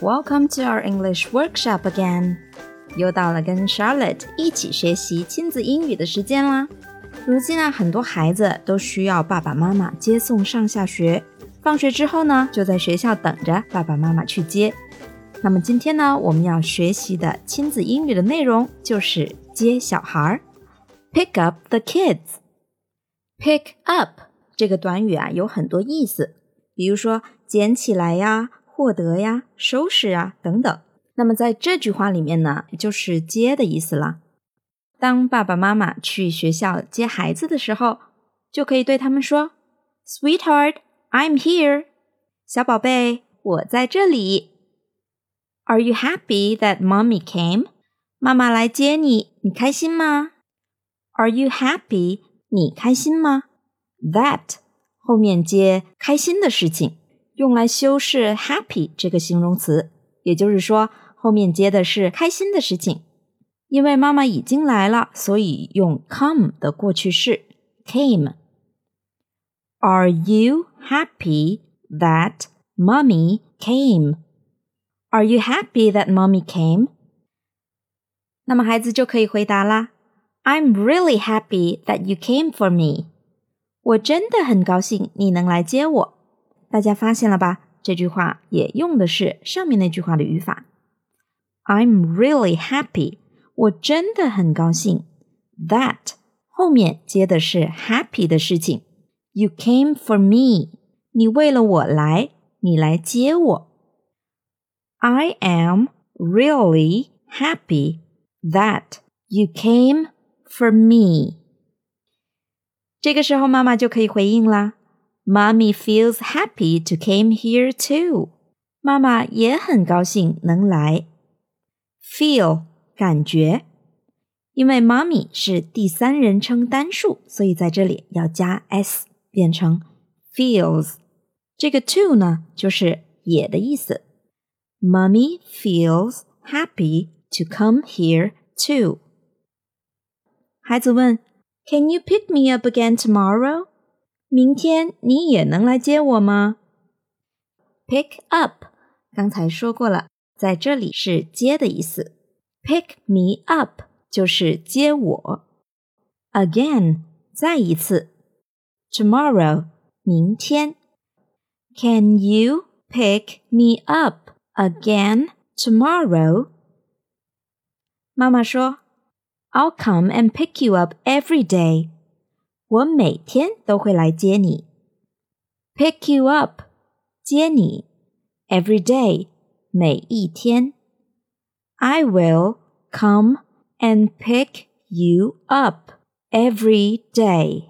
welcome to our English workshop again. 又到了跟 Charlotte 一起学习亲子英语的时间啦。如今啊，很多孩子都需要爸爸妈妈接送上下学，放学之后呢，就在学校等着爸爸妈妈去接。那么今天呢，我们要学习的亲子英语的内容就是接小孩儿，pick up the kids。pick up 这个短语啊，有很多意思，比如说捡起来呀。获得呀，收拾啊，等等。那么在这句话里面呢，就是接的意思了。当爸爸妈妈去学校接孩子的时候，就可以对他们说：“Sweetheart, I'm here。”小宝贝，我在这里。Are you happy that mommy came？妈妈来接你，你开心吗？Are you happy？你开心吗？That 后面接开心的事情。用来修饰 happy 这个形容词，也就是说后面接的是开心的事情。因为妈妈已经来了，所以用 come 的过去式 came。Are you happy that mommy came? Are you happy that mommy came? 那么孩子就可以回答啦：I'm really happy that you came for me。我真的很高兴你能来接我。大家发现了吧？这句话也用的是上面那句话的语法。I'm really happy，我真的很高兴。That 后面接的是 happy 的事情。You came for me，你为了我来，你来接我。I am really happy that you came for me。这个时候妈妈就可以回应啦。Mommy feels happy to came here too. 妈妈也很高兴能来。Feel 感觉，因为 mommy 是第三人称单数，所以在这里要加 s，变成 feels。这个 to 呢，就是也的意思。Mommy feels happy to come here too. 孩子问：“Can you pick me up again tomorrow?” 明天你也能来接我吗？Pick up，刚才说过了，在这里是接的意思。Pick me up 就是接我。Again，再一次。Tomorrow，明天。Can you pick me up again tomorrow？妈妈说，I'll come and pick you up every day。我每天都会来接你，pick you up，接你，every day，每一天。I will come and pick you up every day。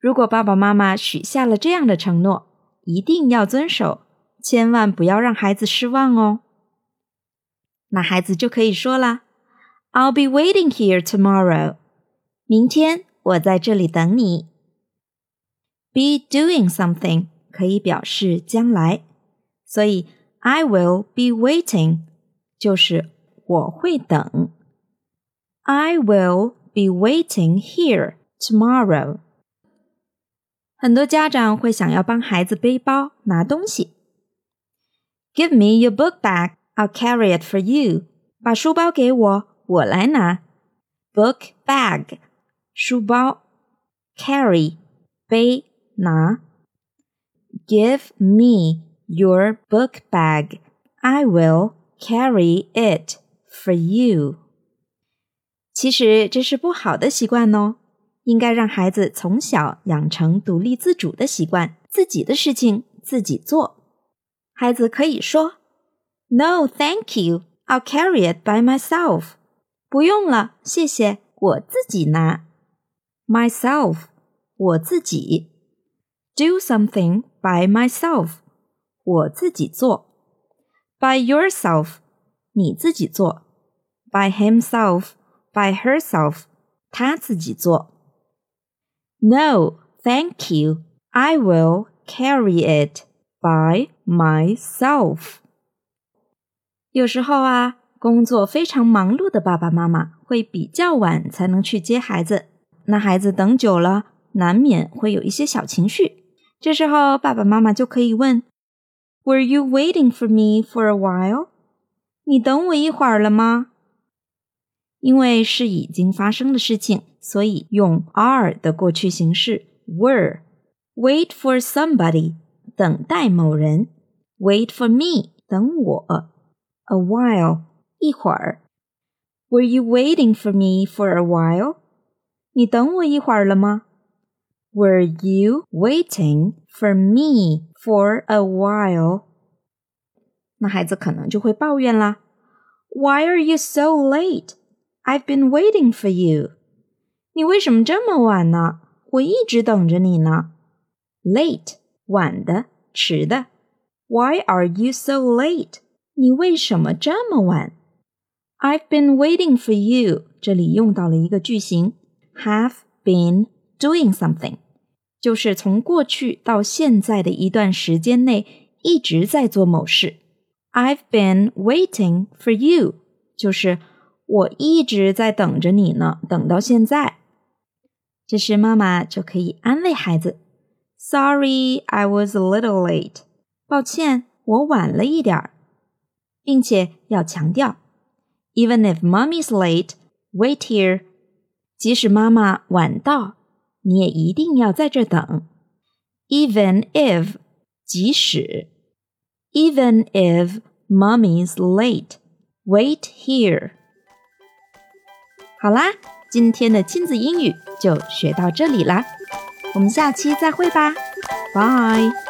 如果爸爸妈妈许下了这样的承诺，一定要遵守，千万不要让孩子失望哦。那孩子就可以说了：“I'll be waiting here tomorrow。”明天。 我在这里等你。Be doing something 可以表示将来，所以 I will be waiting 就是我会等。I will be waiting here tomorrow。很多家长会想要帮孩子背包拿东西。Give me your book bag, I'll carry it for you。把书包给我，我来拿。Book bag。 书包，carry 背拿。Give me your book bag. I will carry it for you. 其实这是不好的习惯哦，应该让孩子从小养成独立自主的习惯，自己的事情自己做。孩子可以说：“No, thank you. I'll carry it by myself.” 不用了，谢谢，我自己拿。myself 我自己，do something by myself 我自己做，by yourself 你自己做，by himself by herself 他自己做。No, thank you. I will carry it by myself. 有时候啊，工作非常忙碌的爸爸妈妈会比较晚才能去接孩子。 那孩子等久了，难免会有一些小情绪。这时候，爸爸妈妈就可以问 Were you waiting for me for a while? 你等我一会儿了吗？因为是已经发生的事情，所以用 are 的过去形式 were。Wait for somebody，等待某人。Wait for me，等我。A while，一会儿。Were you waiting for me for a while？ 你等我一会儿了吗？Were you waiting for me for a while？那孩子可能就会抱怨啦。Why are you so late? I've been waiting for you. 你为什么这么晚呢？我一直等着你呢。Late，晚的，迟的。Why are you so late? 你为什么这么晚？I've been waiting for you. 这里用到了一个句型 ，have been doing something，就是从过去到现在的一段时间内一直在做某事。I've been waiting for you，就是我一直在等着你呢，等到现在。这时妈妈就可以安慰孩子：“Sorry, I was a little late。抱歉，我晚了一点儿。”并且要强调：“Even if mommy's late, wait here。” 即使妈妈晚到，你也一定要在这等。Even if，即使，Even if mommy's late, wait here。好啦，今天的亲子英语就学到这里啦，我们下期再会吧，，bye。